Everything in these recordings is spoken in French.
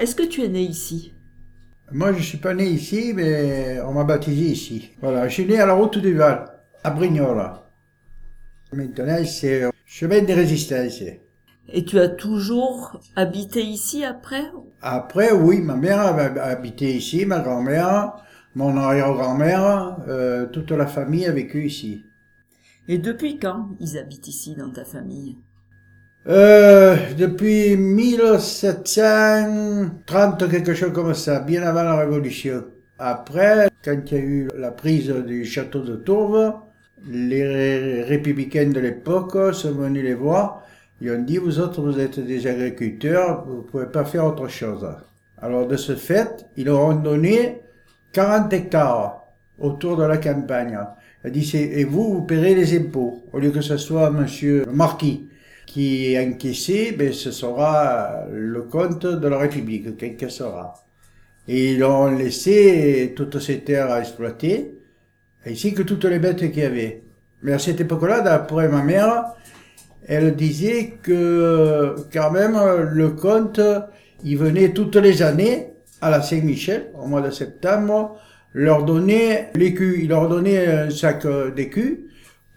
Est-ce que tu es né ici? Moi, je suis pas né ici, mais on m'a baptisé ici. Voilà, je suis né à la route du Val, à Brignola. Maintenant, c'est chemin de résistance. Et tu as toujours habité ici après? Après, oui, ma mère avait habité ici, ma grand-mère, mon arrière-grand-mère, euh, toute la famille a vécu ici. Et depuis quand ils habitent ici dans ta famille? Euh, depuis 1730, quelque chose comme ça, bien avant la Révolution. Après, quand il y a eu la prise du château de Tourves, les ré- républicains de l'époque sont venus les voir. Ils ont dit, vous autres, vous êtes des agriculteurs, vous pouvez pas faire autre chose. Alors, de ce fait, ils leur ont donné 40 hectares autour de la campagne. Il a dit, et vous, vous paierez les impôts. Au lieu que ce soit monsieur le marquis qui est encaissé, ben, ce sera le compte de la République qui encaissera. Et ils ont laissé toutes ces terres à exploiter, ainsi que toutes les bêtes qu'il y avait. Mais à cette époque-là, d'après ma mère, elle disait que quand même le compte, il venait toutes les années à la Saint-Michel, au mois de septembre, leur donner l'écu, il leur donnait un sac d'écus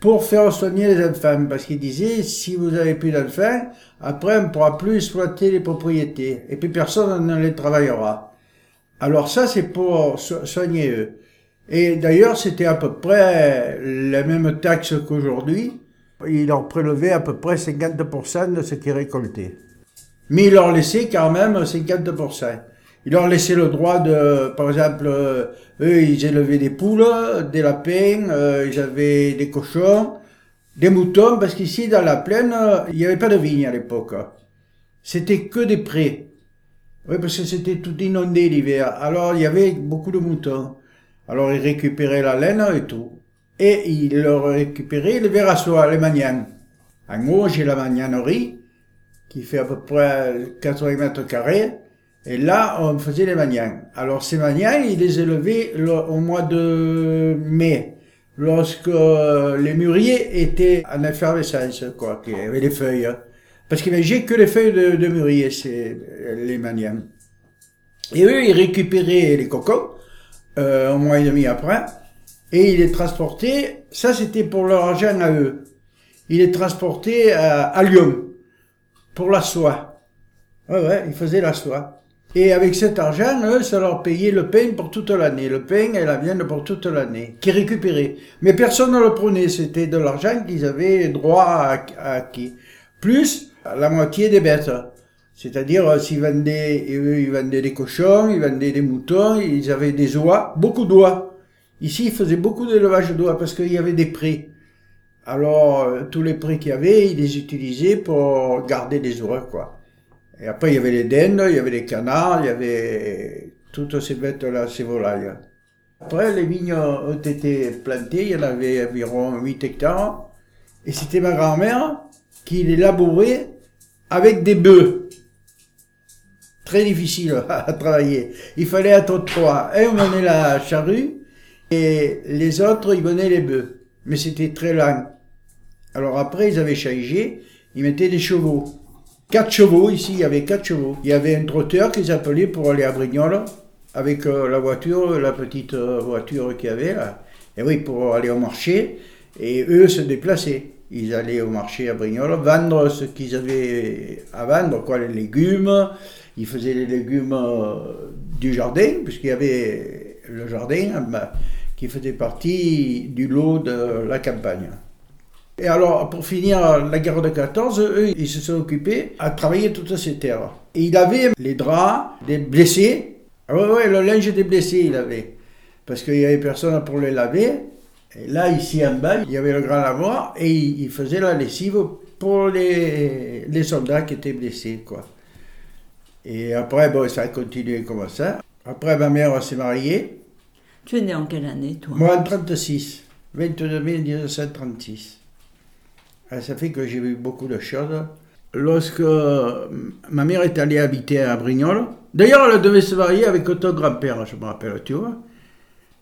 pour faire soigner les enfants, parce qu'il disait, si vous avez plus d'enfants, après on ne pourra plus exploiter les propriétés, et puis personne ne les travaillera. Alors ça, c'est pour so- soigner eux. Et d'ailleurs, c'était à peu près la même taxe qu'aujourd'hui. Ils leur prélevaient à peu près 50% de ce qu'ils récoltaient. Mais ils leur laissaient quand même 50%. Ils leur laissaient le droit de, par exemple, euh, eux, ils élevaient des poules, des lapins, euh, ils avaient des cochons, des moutons, parce qu'ici, dans la plaine, euh, il n'y avait pas de vignes à l'époque. C'était que des prés. Oui, parce que c'était tout inondé l'hiver. Alors, il y avait beaucoup de moutons. Alors, ils récupéraient la laine et tout. Et ils leur récupéraient les vers à soie, les magnanes. En haut, j'ai la magnanerie, qui fait à peu près 80 mètres carrés. Et là, on faisait les magnanes. Alors, ces magnanes, ils les élevaient le- au mois de mai, lorsque euh, les mûriers étaient en effervescence, quoi, qu'il y avait les feuilles. Parce qu'ils mangeaient que les feuilles de, de mûrier, c'est les magnanes. Et eux, ils récupéraient les cocons, euh, un mois et demi après, et ils les transportaient, ça c'était pour leur argent à eux. Ils les transportaient à, à Lyon, pour la soie. Ouais, ouais, ils faisaient la soie. Et avec cet argent, eux, ça leur payait le pain pour toute l'année. Le pain et la viande pour toute l'année, qui récupéraient. Mais personne ne le prenait, c'était de l'argent qu'ils avaient droit à, à acquis. Plus la moitié des bêtes. C'est-à-dire, euh, s'ils vendaient, eux, ils vendaient des cochons, ils vendaient des moutons, ils avaient des oies, beaucoup d'oies. Ici, ils faisaient beaucoup d'élevage d'oies parce qu'il y avait des prés. Alors, euh, tous les prés qu'il y avait, ils les utilisaient pour garder les oies, quoi. Et après, il y avait les dindes, il y avait les canards, il y avait toutes ces bêtes-là, ces volailles. Après, les vignes ont été plantées, il y en avait environ 8 hectares. Et c'était ma grand-mère qui les labourait avec des bœufs. Très difficile à travailler. Il fallait être trois. Un menait la charrue et les autres, ils venaient les bœufs. Mais c'était très lent. Alors après, ils avaient changé, ils mettaient des chevaux. Quatre chevaux, ici, il y avait quatre chevaux. Il y avait un trotteur qu'ils appelaient pour aller à Brignoles, avec euh, la voiture, la petite euh, voiture qu'il y avait là. Et oui, pour aller au marché. Et eux se déplaçaient. Ils allaient au marché à Brignoles, vendre ce qu'ils avaient à vendre, quoi, les légumes. Ils faisaient les légumes euh, du jardin, puisqu'il y avait le jardin bah, qui faisait partie du lot de la campagne. Et alors, pour finir la guerre de 14, eux, ils se sont occupés à travailler toutes ces terres. Et il avait les draps des blessés. Ah ouais, ouais, le linge des blessés, il avait. Parce qu'il n'y avait personne pour les laver. Et là, ici en bas, il y avait le grand lavoir et il il faisait la lessive pour les, les soldats qui étaient blessés, quoi. Et après, bon, ça a continué comme ça. Après, ma mère s'est mariée. Tu es né en quelle année, toi? Moi, en 36. 22 mai 1936. Ah, Ça fait que j'ai vu beaucoup de choses. Lorsque euh, ma mère est allée habiter à Brignoles, d'ailleurs, elle devait se marier avec ton grand-père, je me rappelle, tu vois.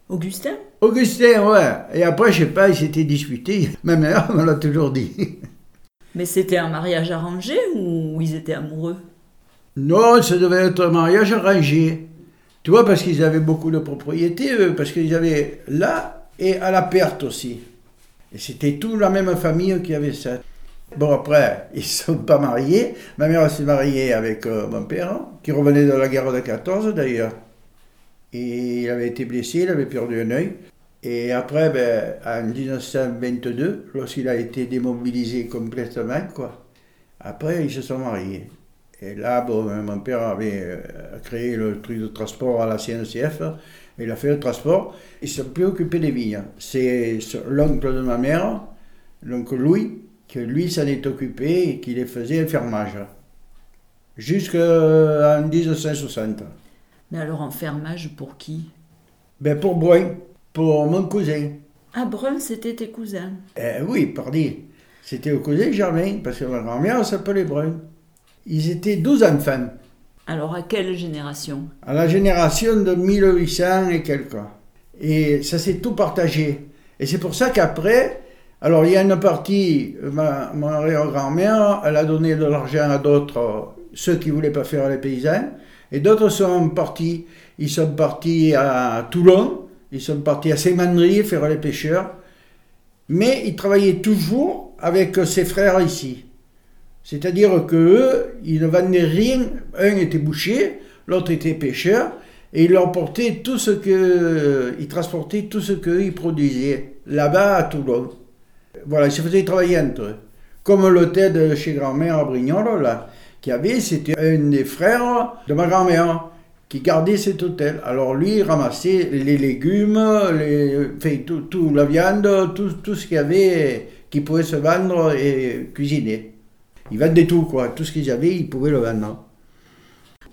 Augustin? Augustin, ouais. Et après, je sais pas, ils s'étaient disputés. Ma mère me l'a toujours dit. Mais c'était un mariage arrangé ou ils étaient amoureux? Non, ça devait être un mariage arrangé. Tu vois, parce qu'ils avaient beaucoup de propriétés, parce qu'ils avaient là et à la perte aussi. Et c'était tout la même famille qui avait ça. Bon, après, ils ne sont pas mariés. Ma mère s'est mariée avec euh, mon père, qui revenait de la guerre de 14 d'ailleurs. Et il avait été blessé, il avait perdu un œil. Et après, ben, en 1922, lorsqu'il a été démobilisé complètement, quoi, après, ils se sont mariés. Et là, bon, mon père avait euh, créé le truc de transport à la CNCF. Il a fait le transport. Il s'est plus occupé des vignes. C'est l'oncle de ma mère, l'oncle Louis, que lui s'en est occupé et qui les faisait un fermage. Jusqu'en 1960. Mais alors, en fermage pour qui? Ben pour Brun, pour mon cousin. Ah, Brun, c'était tes cousins? Eh oui, pardi. C'était au cousin Germain, parce que ma grand-mère s'appelait Brun. Ils étaient 12 enfants. Alors, à quelle génération? À la génération de 1800 et quelques. Et ça s'est tout partagé. Et c'est pour ça qu'après, alors il y a une partie, ma, ma grand-mère, elle a donné de l'argent à d'autres, ceux qui voulaient pas faire les paysans, et d'autres sont partis. Ils sont partis à Toulon, ils sont partis à Saint-Mandry faire les pêcheurs, mais ils travaillaient toujours avec ses frères ici. C'est-à-dire que eux, ils ne vendaient rien. Un était boucher, l'autre était pêcheur, et ils leur tout ce que, transportaient tout ce qu'ils produisaient là-bas à Toulon. Voilà, ils se faisaient travailler entre eux. Comme l'hôtel de chez grand-mère à Brignoles, là, qui avait, c'était un des frères de ma grand-mère qui gardait cet hôtel. Alors lui, il ramassait les légumes, les, tout, la viande, tout, tout ce qu'il y avait qui pouvait se vendre et cuisiner. Ils vendaient tout, quoi. Tout ce qu'ils avaient, ils pouvaient le vendre.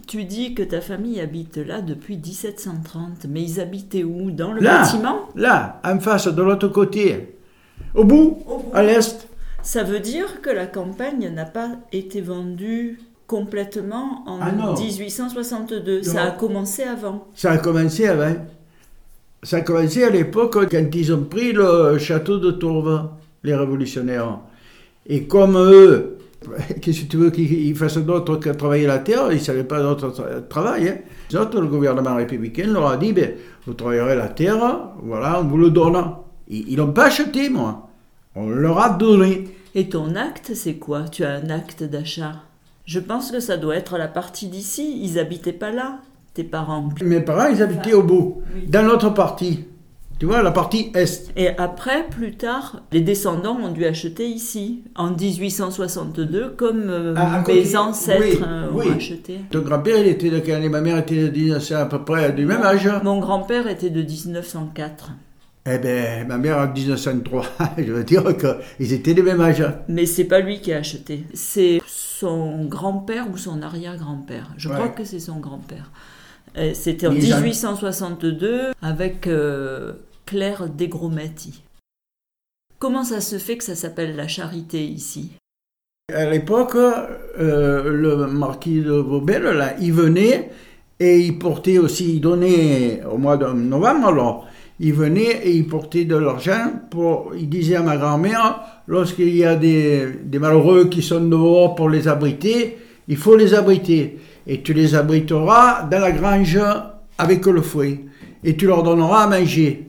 Tu dis que ta famille habite là depuis 1730, mais ils habitaient où? Dans le Là. bâtiment? Là, en face, de l'autre côté. Au bout, à l'est. Ça veut dire que la campagne n'a pas été vendue complètement en Ah non. 1862. Ça Non. a commencé avant. Ça a commencé avant. Ça a commencé à l'époque quand ils ont pris le château de Tourve, les révolutionnaires. Et comme eux, qu'est-ce que tu veux qu'ils fassent d'autre que travailler la terre Ils ne savaient pas d'autre tra- travail. Hein. Les autres, le gouvernement républicain leur a dit ben, vous travaillerez la terre, voilà, on vous le donne. Ils n'ont pas acheté, moi. On leur a donné. Et ton acte, c'est quoi? Tu as un acte d'achat? Je pense que ça doit être la partie d'ici. Ils habitaient pas là, tes parents. Mes parents, ils habitaient au bout, dans l'autre partie. Tu vois, la partie est. Et après, plus tard, les descendants ont dû acheter ici, en 1862, comme euh, Ah, côté. mes ancêtres Oui, euh, oui. ont acheté. Ton grand-père, il était de quelle année? Ma mère était de 1900, à peu près du même âge. Mon grand-père était de 1904. Eh bien, ma mère en 1903. Je veux dire qu'ils étaient du même âge. Mais c'est pas lui qui a acheté. C'est son grand-père ou son arrière-grand-père. Je Ouais. crois que c'est son grand-père. Euh, C'était en Mais ils a- 1862 avec euh, Claire Desgrometti. Comment ça se fait que ça s'appelle la charité ici? À l'époque, euh, le marquis de Vaubel, il venait et il portait aussi, il donnait au mois de novembre, alors, il venait et il portait de l'argent pour, il disait à ma grand-mère, lorsqu'il y a des, des malheureux qui sont dehors pour les abriter, il faut les abriter. Et tu les abriteras dans la grange avec le fouet. Et tu leur donneras à manger,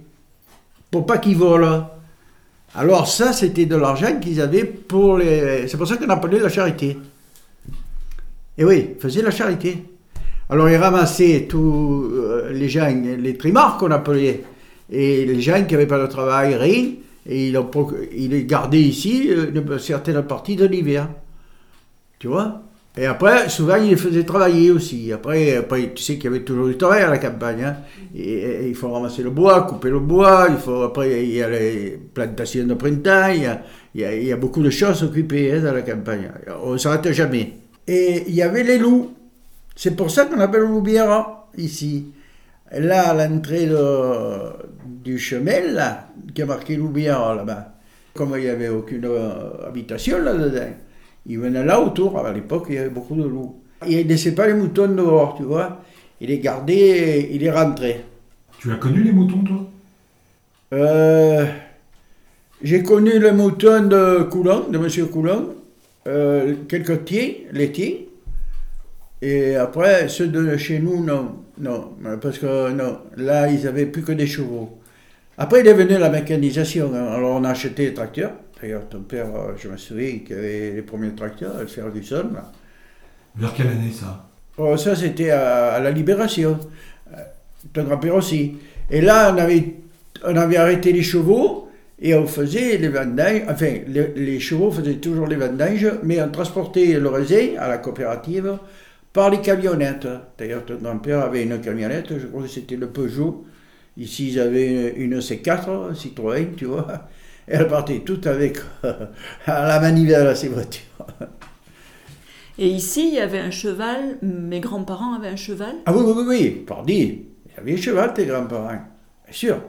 pour pas qu'ils volent. Alors ça, c'était de l'argent qu'ils avaient pour les... C'est pour ça qu'on appelait la charité. Et oui, ils faisaient la charité. Alors ils ramassaient tous euh, les gens, les trimards qu'on appelait, et les gens qui n'avaient pas de travail, rien, et ils, ils gardaient ici euh, une certaine partie de l'hiver. Tu vois? Et après, souvent, ils les faisaient travailler aussi. Après, après tu sais qu'il y avait toujours du travail à la campagne. hein. Il faut ramasser le bois, couper le bois, il faut, après, il y a les plantations de printemps, il y a, beaucoup de choses occupées hein, dans la campagne. On ne s'arrête jamais. Et il y avait les loups. C'est pour ça qu'on appelle Loubière ici. Là, à l'entrée du chemin, là, qui a marqué Loubière là-bas, comme il n'y avait aucune euh, habitation là-dedans, ils venaient là autour. À l'époque, il y avait beaucoup de loups. Il ne laissait pas les moutons dehors, tu vois. Il les gardait, il les rentrait. Tu as connu les moutons, toi? Euh, J'ai connu le mouton de Coulon, de M. Coulon, euh, quelques tiens, laitiers, Et après, ceux de chez nous, non. Non, parce que non, là, ils avaient plus que des chevaux. Après, il est venu la mécanisation. Alors, on a acheté les tracteurs. D'ailleurs, ton père, euh, je me souviens qu'il avait les premiers tracteurs, le Ferguson. là. Vers quelle année ça? Oh, ça, c'était à, à la Libération. Euh, Ton grand-père aussi. Et là, on avait, on avait arrêté les chevaux et on faisait les vendanges. Enfin, les, les chevaux faisaient toujours les vendanges, mais on transportait le raisin à la coopérative par les camionnettes. D'ailleurs, ton grand-père avait une camionnette, je crois que c'était le Peugeot. Ici, ils avaient une C4, Citroën, tu vois. Elle partait toute avec à la manivelle, ces voitures. Et ici, il y avait un cheval. Mes grands-parents avaient un cheval? Ah oui, oui, oui, oui, pardi. Il y avait un cheval, tes grands-parents, bien sûr.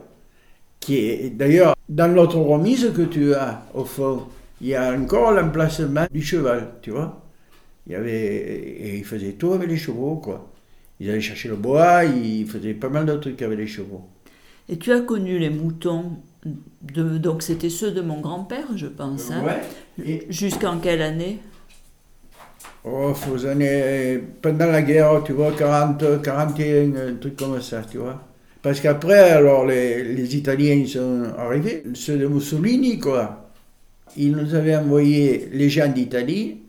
Qui est d'ailleurs dans l'autre remise que tu as, au fond, il y a encore l'emplacement du cheval, tu vois. Il y avait, et ils faisaient tout avec les chevaux, quoi. Ils allaient chercher le bois, ils faisaient pas mal de trucs avec les chevaux. Et tu as connu les moutons? De, donc, c'était ceux de mon grand-père, je pense. hein. Et, Jusqu'en quelle année? Oh, aux années, pendant la guerre, tu vois, 40, 41, un truc comme ça, tu vois. Parce qu'après, alors, les, les Italiens sont arrivés, ceux de Mussolini, quoi. Ils nous avaient envoyé les gens d'Italie,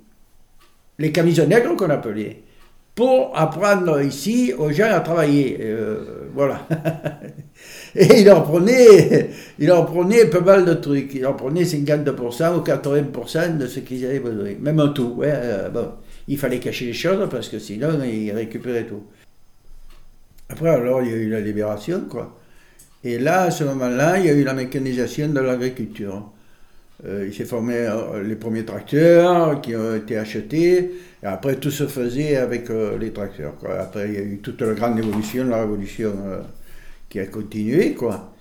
les camisonnettes qu'on appelait, pour apprendre ici aux gens à travailler. Euh, voilà. Et ils leur prenaient, ils leur prenaient pas mal de trucs. Ils leur prenaient 50% ou 80% de ce qu'ils avaient besoin. Même en tout. Ouais, euh, bon. Il fallait cacher les choses parce que sinon, ils récupéraient tout. Après, alors, il y a eu la libération, quoi. Et là, à ce moment-là, il y a eu la mécanisation de l'agriculture. Euh, il s'est formé euh, les premiers tracteurs qui ont été achetés, et après tout se faisait avec les tracteurs. Après, il y a eu toute la grande évolution, la révolution qui a continué, quoi.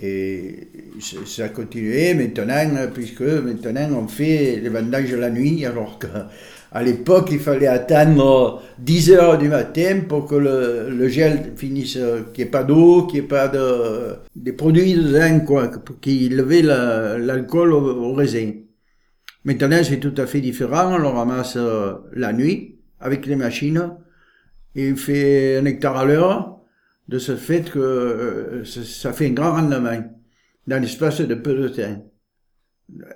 Et ça a continué maintenant, puisque maintenant on fait les vendanges la nuit, alors qu'à l'époque il fallait attendre 10 heures du matin pour que le, gel finisse, qu'il n'y ait pas d'eau, qu'il n'y ait pas de, des produits dedans, quoi, levait la- l'alcool au, raisin. Maintenant c'est tout à fait différent, on le ramasse euh, la nuit avec les machines, il fait un hectare à l'heure, de ce fait que euh, ça, fait un grand rendement dans l'espace de peu de temps.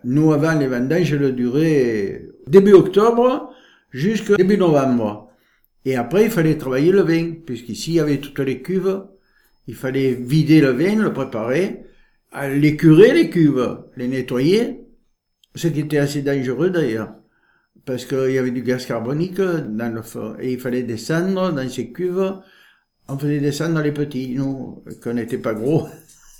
Nous, avant les vendanges, le durait début octobre jusqu'à début novembre. Et après, il fallait travailler le vin, puisqu'ici, il y avait toutes les cuves. Il fallait vider le vin, le préparer, les curer, les cuves, les nettoyer, ce qui était assez dangereux d'ailleurs, parce qu'il y avait du gaz carbonique dans le fond, et il fallait descendre dans ces cuves on faisait descendre les petits, nous, qu'on n'était pas gros.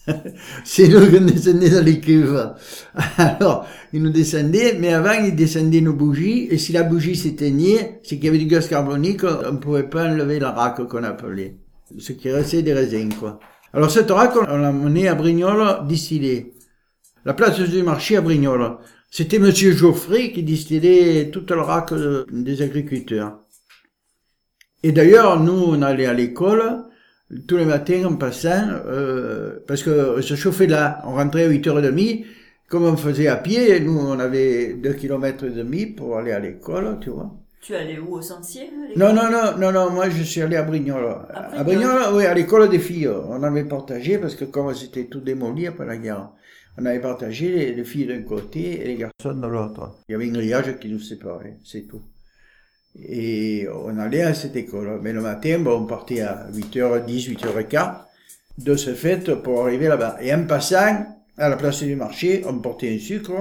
C'est nous qu'on descendait dans les cuves. Alors, ils nous descendaient, mais avant, ils descendaient nos bougies, et si la bougie s'éteignait, c'est qu'il y avait du gaz carbonique, on ne pouvait pas enlever la raque qu'on appelait. Ce qui restait des raisins, quoi. Alors, cette raque, on l'a menée à Brignoles distillée. La place du marché à Brignoles. C'était monsieur Geoffrey qui distillait toute la raque de- des agriculteurs. Et d'ailleurs, nous, on allait à l'école tous les matins en passant, euh, parce que se chauffait là. On rentrait à 8h30. Comme on faisait à pied, nous, on avait 2 km et demi pour aller à l'école, tu vois. Tu allais où au Sentier Non, non, non, non, non, moi je suis allé à Brignoles. À Brignoles, oui, à l'école des filles. On avait partagé, parce que comme c'était tout démoli après la guerre, on avait partagé les, les filles d'un côté et les garçons de l'autre. Il y avait un grillage qui nous séparait, c'est tout. Et on allait à cette école. Mais le matin, bon, on partait à 8h10, 8h15. De ce fait, pour arriver là-bas. Et en passant, à la place du marché, on portait un sucre.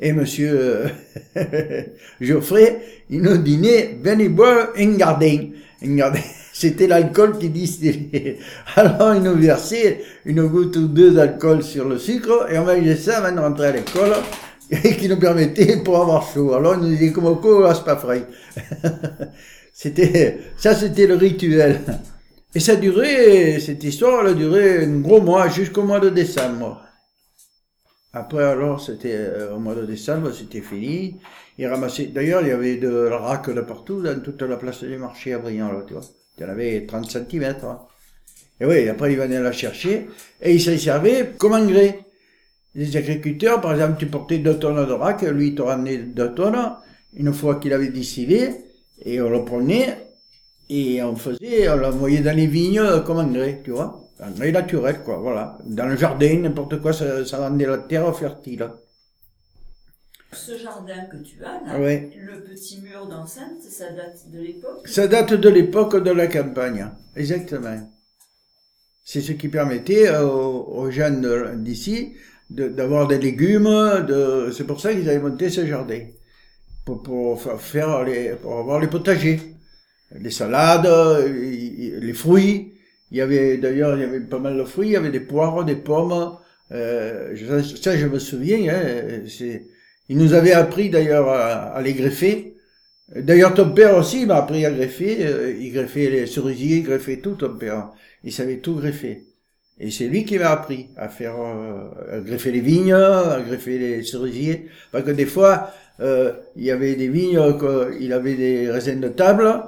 Et monsieur euh, Geoffrey, il nous dînait, venez boire un gardin. Un gardin, c'était l'alcool qui distillait. Alors il nous versait une goutte ou deux d'alcool sur le sucre et on mangeait ça avant de rentrer à l'école qui nous permettait pour avoir chaud. Alors il nous disait comme au coup, c'est pas frais. c'était, ça c'était le rituel. Et ça durait, cette histoire, elle a duré un gros mois, jusqu'au mois de décembre. Après, alors, c'était euh, au mois de décembre, c'était fini. Ils ramassaient, d'ailleurs, il y avait de la raque de partout, dans toute la place du marché à Briand, là, tu vois. Il y en avait 30 cm. Et oui, après, ils venaient la chercher, et ils s'en servaient comme engrais. Les agriculteurs, par exemple, tu portais deux tonnes de raque, lui, il te ramenait deux tonnes, une fois qu'il avait distillé, et on le prenait, Et on faisait, on l'envoyait dans les vignes comme engrais, tu vois. Engrais naturel, quoi, voilà. Dans le jardin, n'importe quoi, ça, ça rendait la terre fertile. Ce jardin que tu as, là, Ouais. le petit mur d'enceinte, ça date de l'époque? Ça date de l'époque de la campagne, exactement. C'est ce qui permettait aux, aux gens de- d'avoir des légumes. De, c'est pour ça qu'ils avaient monté ce jardin pour, pour fa- faire les, pour avoir les potagers, les salades, y- les fruits. Il y avait d'ailleurs il y avait pas mal de fruits. Il y avait des poires, des pommes. Euh, ça, je me souviens. Hein, c'est, ils nous avaient appris d'ailleurs à, à les greffer. D'ailleurs, ton père aussi m'a appris à greffer. euh, il greffait les cerisiers, il greffait tout, ton père. Il savait tout greffer. Et c'est lui qui m'a appris à faire, euh, à greffer les vignes, à greffer les cerisiers. Parce que des fois, euh, il y avait des vignes, que- il avait des raisins de table.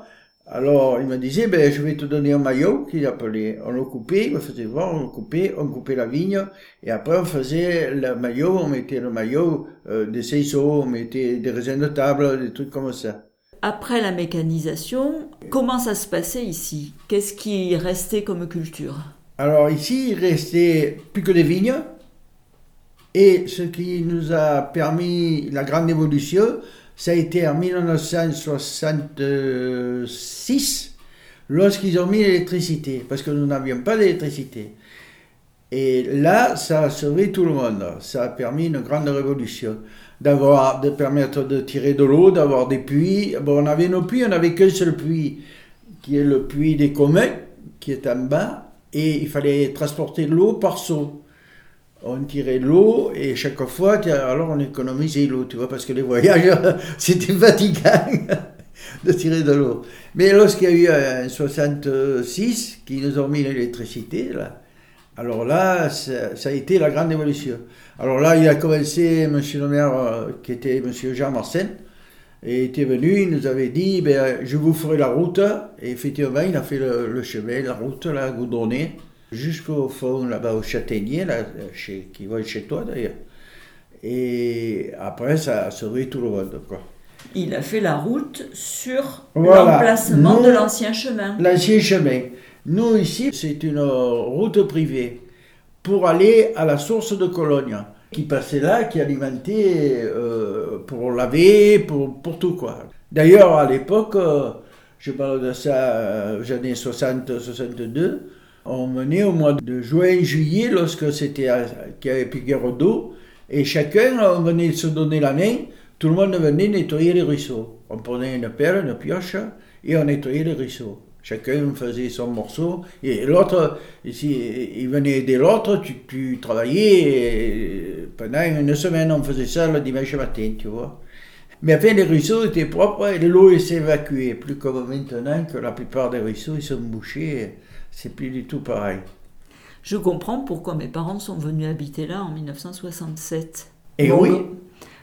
Alors, il me disait, ben, je vais te donner un maillot qu'il appelait. On le coupait, il me faisait voir, on le coupait, on coupait la vigne, et après on faisait le maillot, on mettait le maillot, euh, des seiceaux, on mettait des raisins de table, des trucs comme ça. Après la mécanisation, comment ça se passait ici? Qu'est-ce qui restait comme culture? Alors ici, il restait plus que des vignes. Et ce qui nous a permis la grande évolution, ça a été en 1966, lorsqu'ils ont mis l'électricité, parce que nous n'avions pas d'électricité. Et là, ça a sauvé tout le monde. Ça a permis une grande révolution. D'avoir, de permettre de tirer de l'eau, d'avoir des puits. Bon, on avait nos puits, on n'avait qu'un seul puits, qui est le puits des communs, qui est en bas, et il fallait transporter l'eau par seau. On tirait l'eau, et chaque fois, alors on économisait l'eau, tu vois, parce que les voyages, c'était fatigant de tirer de l'eau. Mais lorsqu'il y a eu un 66, qui nous ont mis l'électricité, là, alors là, ça, a été la grande évolution. Alors là, il a commencé, monsieur le maire, euh, qui était monsieur Jean Marcel, était venu, il nous avait dit, ben, je vous ferai la route. Et effectivement, il a fait le, le chemin, la route, là, goudronnée, jusqu'au fond, là-bas, au châtaignier, là, chez, qui va chez toi d'ailleurs. Et après, ça a sauvé tout le monde, quoi. Il a fait la route sur l'emplacement de l'ancien chemin. L'ancien chemin. Nous, ici, c'est une route privée pour aller à la source de Cologne, qui passait là, qui alimentait euh, pour laver, pour, pour tout, quoi. D'ailleurs, à l'époque, euh, je parle de ça euh, aux années 60-62, on venait au mois de juin-juillet, lorsque c'était qu'il y avait plus d'eau, et chacun, on venait se donner la main, tout le monde venait nettoyer les ruisseaux. On prenait une pelle, une pioche, et on nettoyait les ruisseaux. Chacun faisait son morceau, et l'autre, ici, il venait aider l'autre, tu, tu travaillais, et pendant une semaine, on faisait ça le dimanche matin, tu vois. Mais enfin, les ruisseaux étaient propres et l'eau s'évacuait. Plus comme maintenant que la plupart des ruisseaux, ils sont bouchés, c'est plus du tout pareil. Je comprends pourquoi mes parents sont venus habiter là en 1967. Et Bon, oui,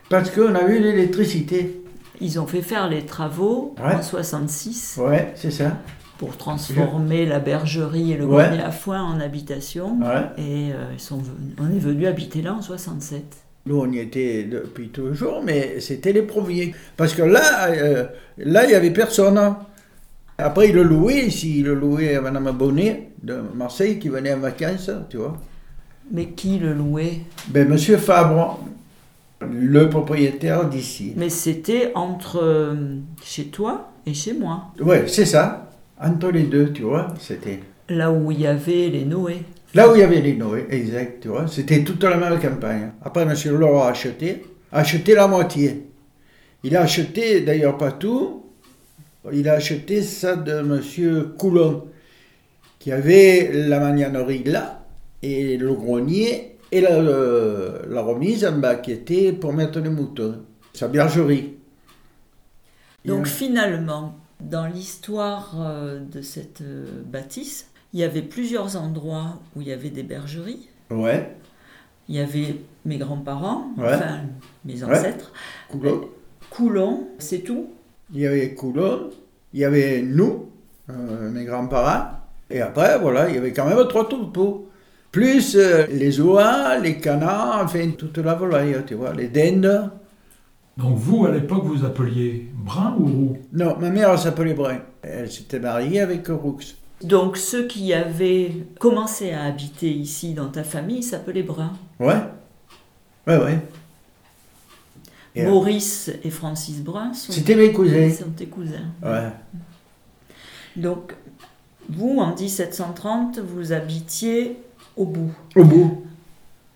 parce qu'on a eu l'électricité. Ils ont fait faire les travaux Ouais. en 66 Ouais, c'est ça. Pour transformer la bergerie et le Ouais. grenier à foin en habitation. Ouais. Et euh, ils sont venus- on est venu habiter là en 67. Nous, on y était depuis toujours, mais c'était les premiers. Parce que là, euh, là, il n'y avait personne. Après, ils le louaient ici. Ils le louaient à Madame Bonnet de Marseille qui venait en vacances, tu vois. Mais qui le louait? Ben, Monsieur Fabre, le propriétaire d'ici. Mais c'était entre euh, chez toi et chez moi. Ouais, c'est ça. Entre les deux, tu vois, c'était. Là où il y avait les Noé. Là où il y avait les Noé, exact, tu vois, c'était toute la même campagne. Après, M. Laurent a acheté, a acheté la moitié. Il a acheté, d'ailleurs pas tout, il a acheté ça de M. Coulon, qui avait la magnanerie là, et le grenier, et la, le- la remise en bas, qui était pour mettre les moutons. Sa bergerie. Donc finalement, dans l'histoire euh, de cette euh, bâtisse, il y avait plusieurs endroits où il y avait des bergeries. Ouais, Il y avait mes grands-parents, Ouais. enfin mes ancêtres. Coulon. Coulon, c'est tout. Il y avait Coulon, il y avait nous, euh, mes grands-parents, et après, voilà, il y avait quand même trois troupeaux. Plus euh, les oies, les canards, enfin toute la volaille, tu vois, les dindes. Donc vous, à l'époque, vous appeliez Brun ou Roux Non, ma mère s'appelait Brun. Elle s'était mariée avec Roux. Donc ceux qui avaient commencé à habiter ici dans ta famille s'appelaient Brun. Ouais. Ouais, ouais. Et, euh, Maurice et Francis Brun sont, C'était mes cousins. sont tes cousins. Ouais. Donc vous, en 1730, vous habitiez au bout. Au bout.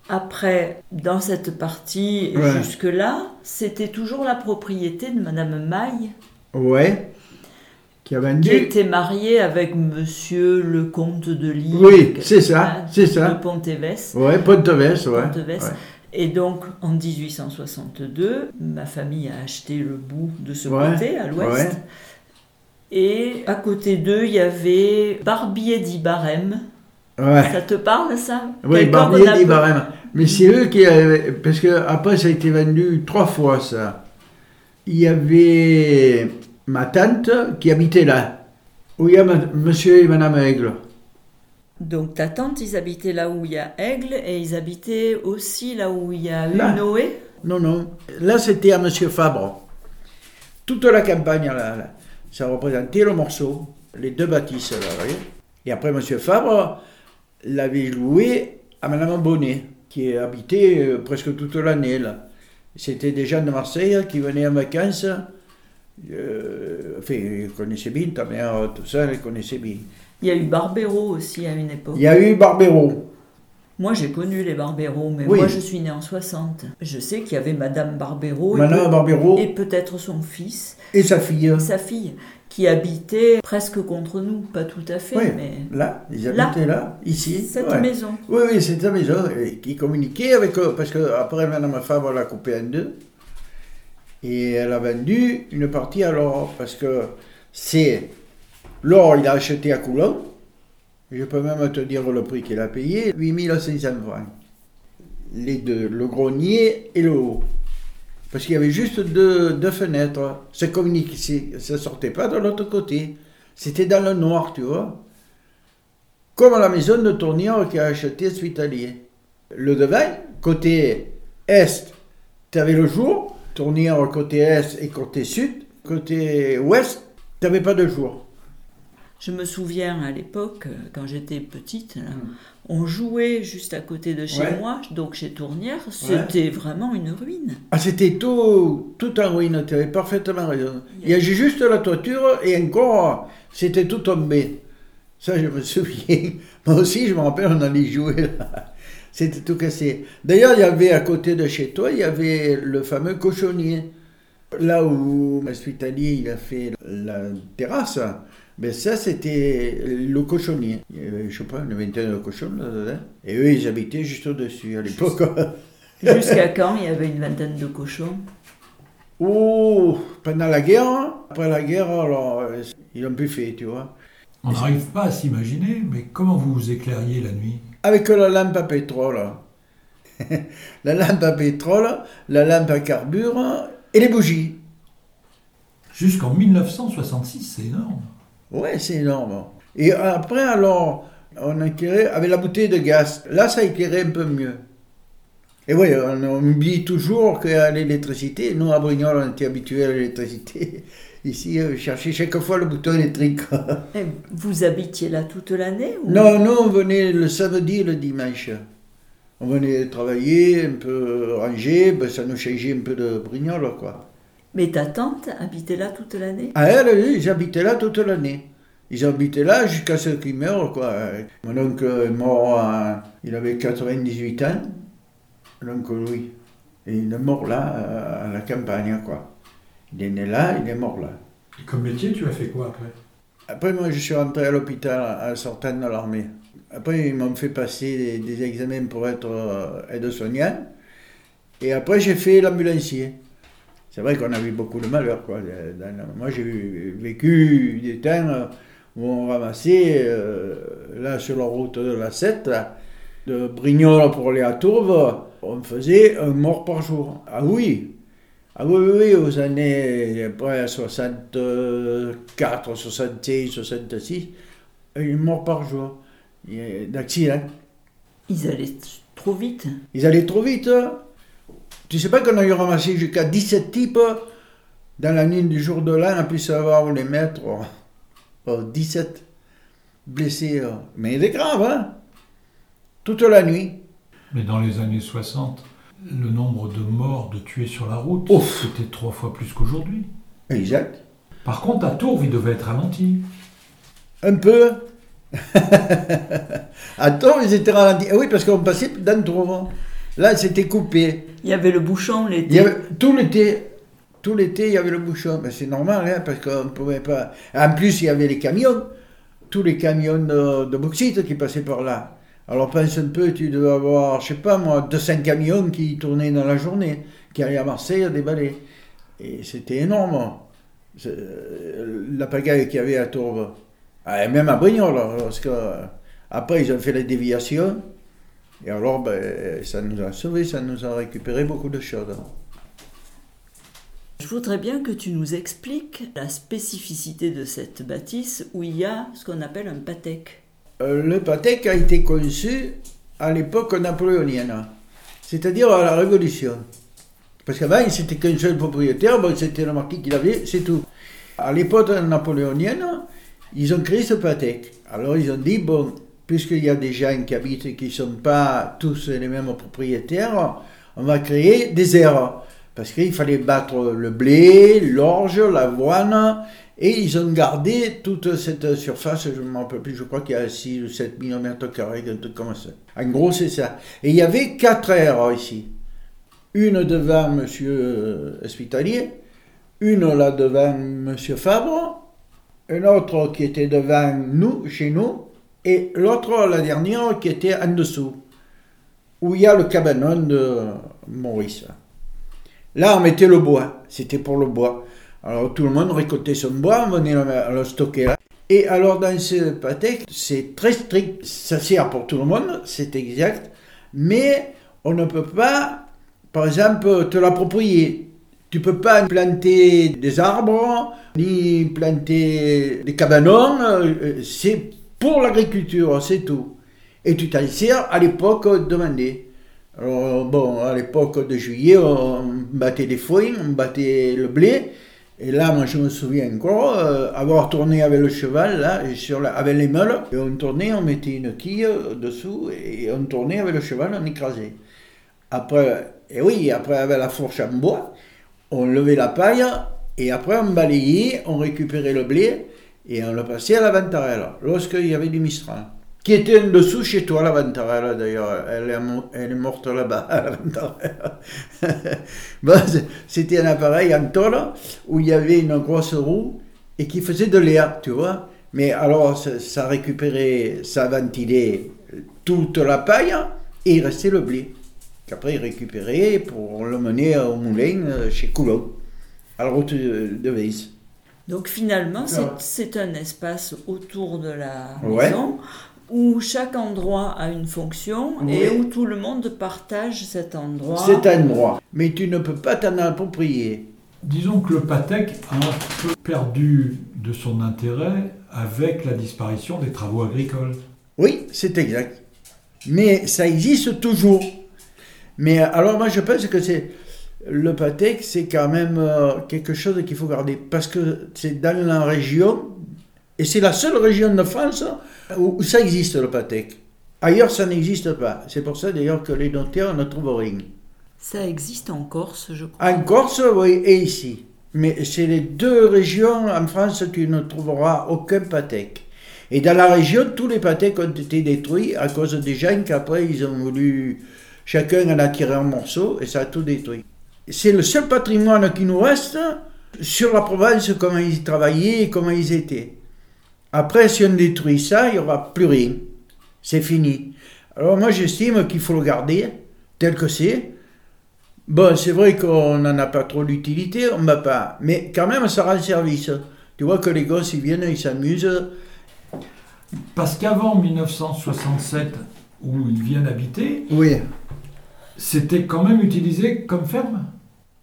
Après, dans cette partie Ouais. jusque-là, c'était toujours la propriété de Madame Maille, Ouais. Qui a qui vendu. était mariée avec Monsieur le comte de Lille. Oui, c'est ça, c'est ça. De Pontévès. Ouais, Ponteves, ouais. Ponteves. ouais. Et donc, en 1862, ma famille a acheté le bout de ce Ouais, côté, à l'ouest. ouais. Et à côté d'eux, il y avait Barbier d'Ibarem. Ouais. Ça te parle, ça? Oui, Barbier dit Barème. Mais c'est eux qui avaient. Parce que après, ça a été vendu trois fois, ça. Il y avait ma tante qui habitait là. Où il y a ma- monsieur et madame Aigle. Donc, ta tante, ils habitaient là où il y a Aigle, et ils habitaient aussi là où il y a Là. Noé? Non, non. Là, c'était à monsieur Fabre. Toute la campagne, là, là, ça représentait le morceau. Les deux bâtisses, là, vous voyez. Et après, monsieur Fabre l'avait loué à madame Bonnet, qui habitait euh, presque toute l'année, là. C'était des gens de Marseille qui venaient en vacances. Euh, enfin, ils connaissaient bien ta mère, tout ça, ils connaissaient bien. Il y a eu Barbero aussi à une époque. Il y a eu Barbero. Moi, j'ai connu les Barbero, mais Oui. moi, je suis née en 60. Je sais qu'il y avait Madame Barbero et, Madame peut- Barbero et peut-être son fils, et sa fille. sa fille, qui habitait presque contre nous, pas tout à fait, Oui. mais Là, ils habitaient là, ici. cette ouais. maison. Oui, oui, c'est sa maison, et qui communiquait avec eux, parce que après Madame Fabre l'a coupé en deux, et elle a vendu une partie à l'or, parce que c'est l'or, il a acheté à Coulon, je peux même te dire le prix qu'il a payé, 8500 francs. Les deux, le grenier et le haut. Parce qu'il y avait juste deux, deux fenêtres. Ça communiquait, ça sortait pas de l'autre côté. C'était dans le noir, tu vois. Comme la maison de Tournière qui a acheté Hospitalier. Le devant, côté est, tu avais le jour, Tournière côté est et côté sud. Côté ouest, tu n'avais pas de jour. Je me souviens à l'époque, euh, quand j'étais petite, là, Mm. On jouait juste à côté de chez Ouais. moi, donc chez Tournière. C'était vraiment une ruine. Ah, c'était tout, tout en ruine, tu avais parfaitement raison. Il y avait juste la toiture et encore, c'était tout tombé. Ça, je me souviens. Moi aussi, je me rappelle, on allait jouer là. C'était tout cassé. D'ailleurs, il y avait à côté de chez toi, il y avait le fameux cochonnier. Là où Hospitalier, il a fait la terrasse, ben ça, c'était le cochonnier. Il y avait, je sais pas, une vingtaine de cochons là-dedans. Et eux, ils habitaient juste au-dessus à l'époque. Jusqu'à quand il y avait une vingtaine de cochons? Oh, pendant la guerre, après la guerre, alors, euh, ils l'ont plus fait, tu vois. On n'arrive pas à s'imaginer, mais comment vous vous éclairiez la nuit? Avec la lampe à pétrole. la lampe à pétrole, la lampe à carbure et les bougies. Jusqu'en 1966, c'est énorme. Ouais, c'est énorme. Et après, alors, on a éclairé avec la bouteille de gaz. Là, ça a éclairé un peu mieux. Et oui, on, on oublie toujours qu'il y a l'électricité. Nous, à Brignoles, on était habitués à l'électricité. Ici, euh, chercher chaque fois le bouton électrique. Et Vous habitiez là toute l'année ou- Non, nous, on venait le samedi et le dimanche. On venait travailler, un peu ranger, ben, ça nous changeait un peu de Brignoles, quoi. Mais ta tante habitait là toute l'année? À elle, oui, ils habitaient là toute l'année. Ils habitaient là jusqu'à ce qu'ils meurent, quoi. Mon oncle est mort, à- il avait 98 ans, l'oncle Louis. Et il est mort là, à la campagne, quoi. Il est né là, il est mort là. Et comme métier, tu as fait quoi après? Après, moi, je suis rentré à l'hôpital en sortant de l'armée. Après, ils m'ont fait passer des, des examens pour être euh, aide-soignant. Et après, j'ai fait l'ambulancier. C'est vrai qu'on a eu beaucoup de malheur. Quoi. La- Moi, j'ai vécu des temps euh, où on ramassait, euh, là, sur la route de la 7, là, de Brignoles pour aller à Tourves, on faisait un mort par jour. Ah oui ah oui, oui, oui, aux années après 64, 66, 66, une mort par jour d'accident. Ils allaient trop vite. Ils allaient trop vite. hein. Tu sais pas qu'on a eu ramassé jusqu'à 17 types dans la nuit du jour de l'an, on pu savoir où les mettre. Oh, oh, 17 blessés. oh. Mais il est grave, hein Toute la nuit. Mais dans les années 60, le nombre de morts, de tués sur la route, c'était trois fois plus qu'aujourd'hui. Exact. Par contre, à Tours, il devait être ralenti. Un peu. Attends, ils étaient ralentis. Ah Oui, parce qu'on passait dans Tours. Là, c'était coupé. Il y avait le bouchon l'été. avait, tout l'été, tout l'été, il y avait le bouchon. Mais c'est normal, hein, parce qu'on ne pouvait pas. En plus, il y avait les camions, tous les camions de, de bauxite qui passaient par là. Alors pense un peu, tu devais avoir, je sais pas moi, 200 camions qui tournaient dans la journée, qui allaient à Marseille à déballer. Et c'était énorme. Euh, La pagaille qu'il y avait à Tourbe. Ah, et même à Brignoles, parce que euh, après ils ont fait la déviation. Et alors, ben, ça nous a sauvés, ça nous a récupéré beaucoup de choses. Je voudrais bien que tu nous expliques la spécificité de cette bâtisse où il y a ce qu'on appelle un patek. Euh, le Patek a été conçu à l'époque napoléonienne, c'est-à-dire à la Révolution. Parce qu'avant, c'était qu'un seul propriétaire, bon, c'était le marquis qui l'avait, c'est tout. À l'époque napoléonienne, ils ont créé ce Patek. Alors ils ont dit, bon, puisqu'il y a des gens qui habitent et qui ne sont pas tous les mêmes propriétaires, on va créer des aires. Parce qu'il fallait battre le blé, l'orge, l'avoine, et ils ont gardé toute cette surface, je ne me rappelle plus, je crois qu'il y a 6 ou 7 mm, un truc comme ça. En gros, c'est ça. Et il y avait quatre aires ici. Une devant M. Hospitalier, une là devant M. Fabre, une autre qui était devant nous, chez nous, et l'autre, la dernière, qui était en dessous, où il y a le cabanon de Maurice. Là, on mettait le bois, c'était pour le bois. Alors tout le monde récoltait son bois, on venait le, le stocker là. Et alors dans ce Patek, c'est très strict, ça sert pour tout le monde, c'est exact, mais on ne peut pas, par exemple, te l'approprier. Tu peux pas planter des arbres, ni planter des cabanons, euh, c'est pour l'agriculture, c'est tout. Et tu t'en sers à l'époque demandée. Alors, bon, à l'époque de juillet, on battait des foins, on battait le blé. Et là, moi, je me souviens encore euh, avoir tourné avec le cheval, là, sur la- avec les meules. Et on tournait, on mettait une quille dessous, et on tournait avec le cheval, on écrasait. Après, et oui, après, avec la fourche en bois, on levait la paille, et après, on balayait, on récupérait le blé, et on le passait à la ventarelle, lorsqu'il y avait du mistral. Qui était en dessous chez toi, la ventarelle, d'ailleurs. Elle est, morte là-bas, la c'est- C'était un appareil en tôle où il y avait une grosse roue et qui faisait de l'air, tu vois. Mais alors, ça, ça récupérait, ça ventilait toute la paille et il restait le blé. Qu'après, il récupérait pour le mener au moulin euh, chez Coulon, à la route de de Weiss. Donc finalement, c'est- un espace autour de la Ouais. maison où chaque endroit a une fonction et où tout le monde partage cet endroit. C'est un droit. Mais tu ne peux pas t'en approprier. Disons que le Patek a un peu perdu de son intérêt avec la disparition des travaux agricoles. Oui, c'est exact. Mais ça existe toujours. Mais euh, alors moi je pense que c'est le Patek, c'est quand même euh, quelque chose qu'il faut garder parce que c'est dans la région et c'est la seule région de France où, ça existe le Patek. Ailleurs ça n'existe pas. C'est pour ça d'ailleurs que les notaires ne trouvent rien. Ça existe en Corse, je crois. En Corse, oui, et ici. Mais c'est les deux régions en France où tu ne trouveras aucun Patek. Et dans la région, tous les Pateks ont été détruits à cause des gens qu'après ils ont voulu. Chacun en a tiré un morceau et ça a tout détruit. C'est le seul patrimoine qui nous reste sur la Provence, comment ils travaillaient et comment ils étaient. Après, si on détruit ça, il n'y aura plus rien. C'est fini. Alors moi, j'estime qu'il faut le garder tel que c'est. Bon, c'est vrai qu'on n'en a pas trop d'utilité, on ne va pas. Mais quand même, ça rend service. Tu vois que les gosses, ils viennent, ils s'amusent. Parce qu'avant 1967, où ils viennent habiter, Oui. c'était quand même utilisé comme ferme.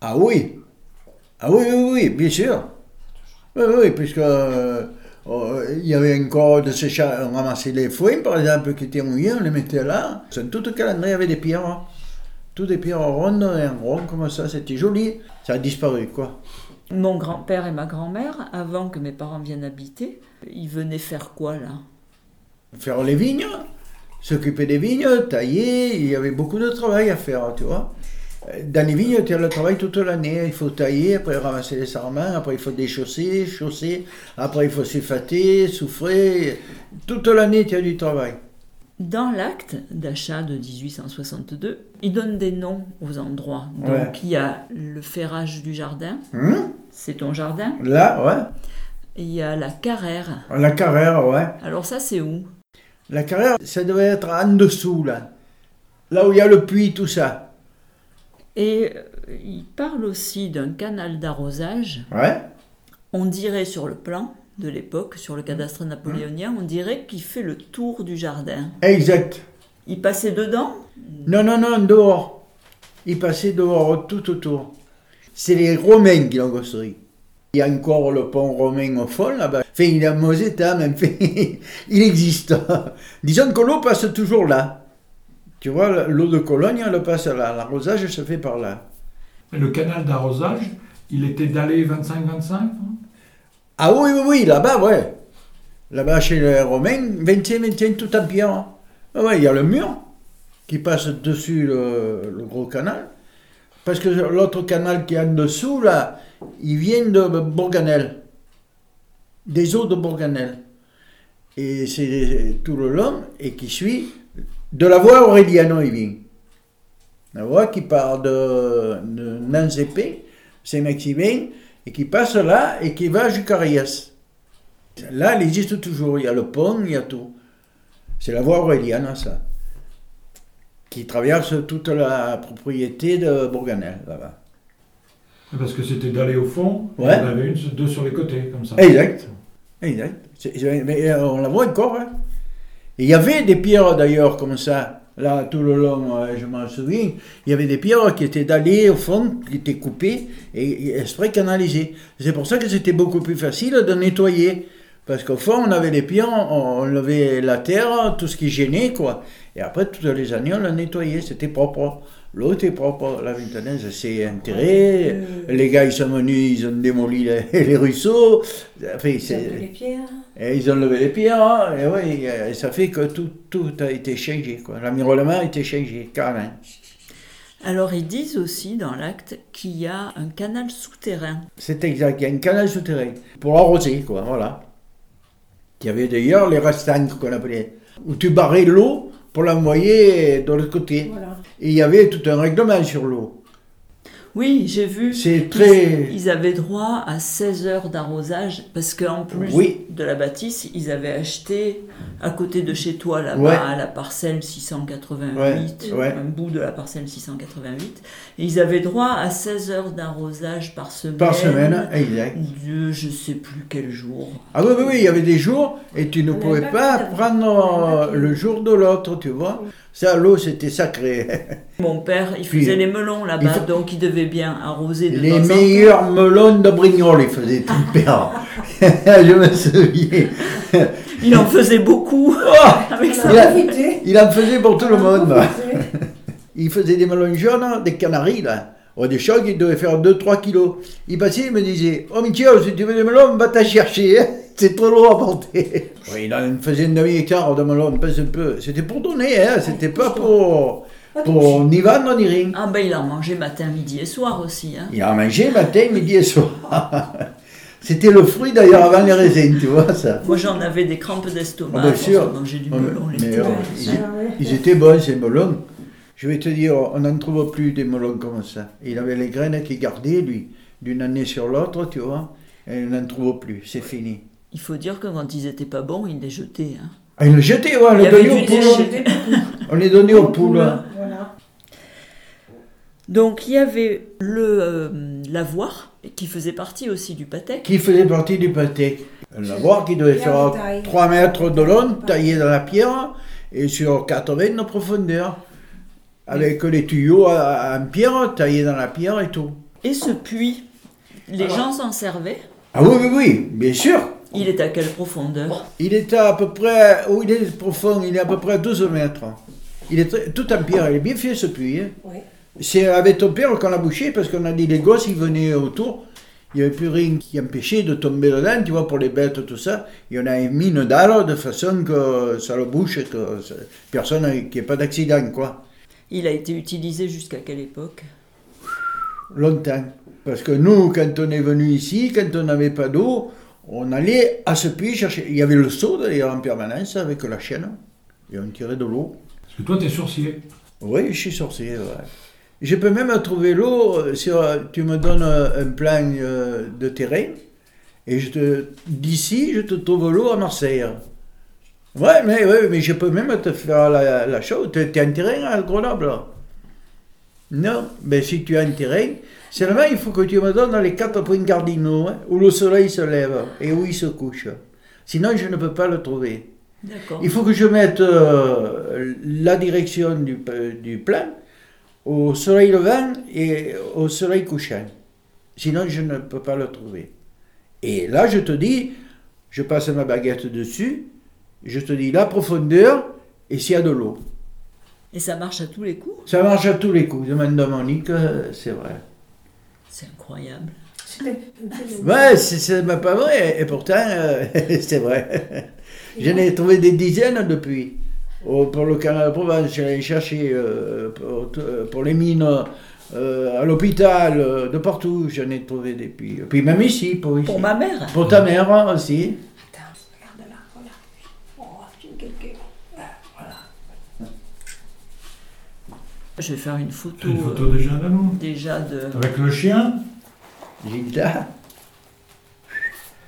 Ah oui. Ah oui, oui, oui, bien sûr. Oui, oui, puisque euh, euh, il y avait encore de ces chats, on ramassait les foins, par exemple, qui étaient mouillés, on les mettait là. Sont toutes calendriers avec des pierres. Tout des pierres rondes et en rond comme ça, c'était joli. Ça a disparu, quoi. Mon grand-père et ma grand-mère, avant que mes parents viennent habiter, ils venaient faire quoi là? Faire les vignes, s'occuper des vignes, tailler, il y avait beaucoup de travail à faire, tu vois. Dans les vignes, tu as le travail toute l'année. Il faut tailler, après ramasser les sarments, après il faut déchausser, chausser, après il faut sulfater, souffrer. Toute l'année, tu as du travail. Dans l'acte d'achat de 1862, il donne des noms aux endroits. Donc Ouais. il y a le ferrage du jardin, Hum c'est ton jardin. Là, ouais. Il y a la carrère. La carrière, ouais. Alors ça c'est où? La carrière, ça devait être en dessous, là. Là où il y a le puits, tout ça. Et euh, il parle aussi d'un canal d'arrosage. Ouais. On dirait sur le plan de l'époque, sur le cadastre napoléonien, on dirait qu'il fait le tour du jardin. Exact. Il passait dedans? Non, non, non, dehors. Il passait dehors, tout autour. C'est les Romains qui l'ont construit. Il y a encore le pont romain au fond, là-bas. Enfin, il mauvais état, même. il existe. Disons que l'eau passe toujours là. Tu vois, l'eau de Cologne, elle passe là. L'arrosage se fait par là. Et le canal d'arrosage, il était dallé 25-25 non? Ah oui, oui, oui, là-bas, ouais. Là-bas, chez les Romains, 25, 25, tout en pierre. Ah ouais, il y a le mur qui passe dessus le, le gros canal. Parce que l'autre canal qui est en dessous, là, il vient de Bourganel. Des eaux de Bourganel. Et c'est tout le long, et qui suit de la voie Aureliano, il vient. La voie qui part de, de Nanzépé, Saint-Maximin, et qui passe là, et qui va jusqu'à Rias. Là, elle existe toujours. Il y a le pont, il y a tout. C'est la voie Aureliana, ça. Qui traverse toute la propriété de Bourganel, là-bas. Parce que c'était dallé au fond, Ouais. en avait une, deux sur les côtés, comme ça. Exact. Exact. Mais euh, on la voit encore. hein. Et il y avait des pierres d'ailleurs comme ça, là tout le long, euh, je m'en souviens. Il y avait des pierres qui étaient dallées au fond, qui étaient coupées et, exprès canalisées. C'est pour ça que c'était beaucoup plus facile de nettoyer. Parce qu'au fond, on avait les pierres, on, levait la terre, tout ce qui gênait, quoi. Et après, toutes les années, on la nettoyait, c'était propre. L'eau était propre. La Vintenaise s'est enterrée. Les gars, ils sont venus, ils ont démoli les, les ruisseaux. Enfin, c'est- les pierres. Et ils ont levé les pierres, hein, et oui, et ça fait que tout, tout a été changé. quoi. L'environnement a été changé, carrément. Alors ils disent aussi dans l'acte qu'il y a un canal souterrain. C'est exact, il y a un canal souterrain pour arroser, quoi, voilà. Il y avait d'ailleurs les restants qu'on appelait, où tu barrais l'eau pour l'envoyer de l'autre côté. Voilà. Et il y avait tout un règlement sur l'eau. Oui, j'ai vu. C'est qu'ils- très... Ils avaient droit à 16 heures d'arrosage parce qu'en plus Oui. de la bâtisse, ils avaient acheté à côté de chez toi, là-bas, Ouais. à la parcelle 688, Ouais, ouais. un bout de la parcelle 688. Et ils avaient droit à 16 heures d'arrosage par semaine. Par semaine, exact. De je sais plus quel jour. Ah oui, oui, oui, il y avait des jours et tu ne On pouvais pas prendre le jour de l'autre, tu vois. Ça, l'eau, c'était sacré. Mon père, il Puis, faisait les melons là-bas, faut- donc il devait bien arroser de Les temps en meilleurs melons de Brignoles, il faisait tout le père. Je me souviens. Il en faisait beaucoup Oh, avec Il a- il en faisait pour tout le monde. Il faisait des melons jaunes, des canaris, là. Oh, des chocs, il devait faire 2-3 kilos. Il passait, il me disait Oh, Michel, si tu veux des melons, va t'en chercher. hein. C'est trop lourd à porter. Oui, il en faisait une demi-hectare de melons, pas un peu. C'était pour donner, hein. C'était pas pour, pour ni vendre ni rien. Ah ben il en mangeait matin, midi et soir aussi. Hein. Il en mangeait matin, midi et soir. C'était le fruit d'ailleurs avant les raisins, tu vois ça. Moi j'en avais des crampes d'estomac. Ah, force sûr. manger du mais- melon les mais, euh, ils, ils étaient bons ces melons. Je vais te dire, on n'en trouve plus des melons comme ça. Il avait les graines qu'il gardait, lui, d'une année sur l'autre, tu vois. Et on n'en trouve plus, c'est fini. Il faut dire que quand ils étaient pas bons, ils les jetaient. hein. Ah, il le jetait, ouais, on les donnait aux du poules. On les donnait aux poules. Donc il y avait le euh, lavoir qui faisait partie aussi du Patek. Qui faisait partie du pâté. Un lavoir qui devait faire de taille. 3 mètres de long, taillé dans la pierre, et sur 80 de profondeur. Avec les tuyaux en pierre, taillés dans la pierre et tout. Et ce puits, les Alors. gens s'en servaient. Ah oui, oui, oui, bien sûr. Il est à quelle profondeur? Il est à peu près, où il est profond, il est à peu près à 12 mètres. Il est tout en pierre, il est bien fait ce puits. hein. Ouais. C'est avec ton père qu'on a bouché parce qu'on a dit les gosses, ils venaient autour. Il n'y avait plus rien qui empêchait de tomber dedans, tu vois, pour les bêtes, tout ça. Et on a mis une dalle de façon que ça le bouche et que ça- personne, qu'il n'y ait pas d'accident, quoi. Il a été utilisé jusqu'à quelle époque? Longtemps. Parce que nous, quand on est venu ici, quand on n'avait pas d'eau, on allait à ce puits chercher. Il y avait le seau d'ailleurs en permanence avec la chaîne. Et on tirait de l'eau. Parce que toi, tu es sourcier. Oui, je suis sorcier, ouais. Je peux même trouver l'eau euh, sur. Tu me donnes euh, un plan euh, de terrain et je te d'ici je te trouve l'eau à Marseille. Ouais, mais ouais, mais je peux même te faire la, la chose. Tu as un terrain à Grenoble? Non, mais si tu as un terrain, seulement il faut que tu me donnes les quatre points cardinaux hein, où le soleil se lève et où il se couche. Sinon, je ne peux pas le trouver. D'accord. Il faut que je mette euh, la direction du, du plan au soleil levant et au soleil couchant. Sinon, je ne peux pas le trouver. Et là, je te dis, je passe ma baguette dessus, je te dis la profondeur et s'il y a de l'eau. Et ça marche à tous les coups? Ça marche à tous les coups. Demande à Monique, euh, c'est vrai. C'est incroyable. Ouais, c'est- pas vrai. Et pourtant, euh, c'est vrai. J'en ai trouvé des dizaines depuis. Au- pour le canal de Provence, j'allais chercher euh, pour, euh, pour les mines euh, à l'hôpital, euh, de partout, j'en ai trouvé des. Puis, puis même ici, pour ici. Pour ma mère Pour ta mère hein, aussi. Attends, regarde là, voilà. Oh, es quelqu'un. Je vais faire une photo, une photo euh, déjà là, nous déjà de... Avec le chien Gilda.